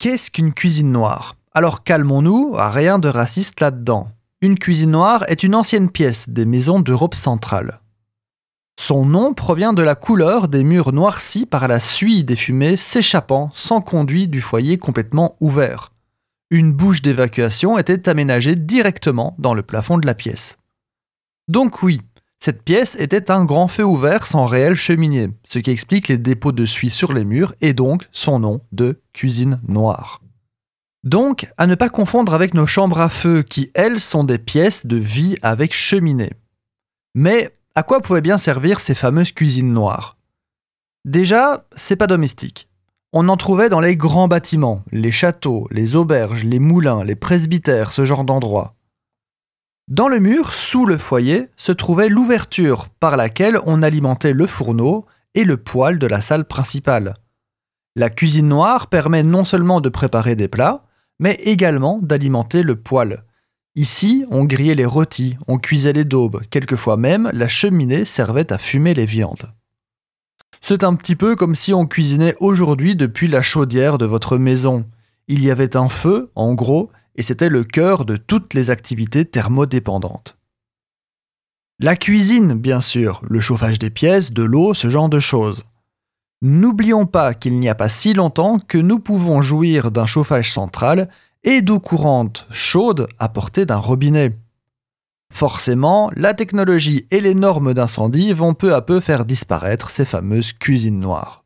Qu'est-ce qu'une cuisine noire? Alors calmons-nous, rien de raciste là-dedans. Une cuisine noire est une ancienne pièce des maisons d'Europe centrale. Son nom provient de la couleur des murs noircis par la suie des fumées s'échappant sans conduit du foyer complètement ouvert. Une bouche d'évacuation était aménagée directement dans le plafond de la pièce. Donc oui, cette pièce était un grand feu ouvert sans réelle cheminée, ce qui explique les dépôts de suie sur les murs et donc son nom de cuisine noire. Donc, à ne pas confondre avec nos chambres à feu qui, elles, sont des pièces de vie avec cheminée. Mais à quoi pouvaient bien servir ces fameuses cuisines noires? Déjà, c'est pas domestique. On en trouvait dans les grands bâtiments, les châteaux, les auberges, les moulins, les presbytères, ce genre d'endroits. Dans le mur, sous le foyer, se trouvait l'ouverture par laquelle on alimentait le fourneau et le poêle de la salle principale. La cuisine noire permet non seulement de préparer des plats, mais également d'alimenter le poêle. Ici, on grillait les rôtis, on cuisait les daubes, quelquefois même la cheminée servait à fumer les viandes. C'est un petit peu comme si on cuisinait aujourd'hui depuis la chaudière de votre maison. Il y avait un feu, en gros, et c'était le cœur de toutes les activités thermodépendantes. La cuisine, bien sûr, le chauffage des pièces, de l'eau, ce genre de choses. N'oublions pas qu'il n'y a pas si longtemps que nous pouvons jouir d'un chauffage central et d'eau courante chaude apportée d'un robinet. Forcément, la technologie et les normes d'incendie vont peu à peu faire disparaître ces fameuses cuisines noires.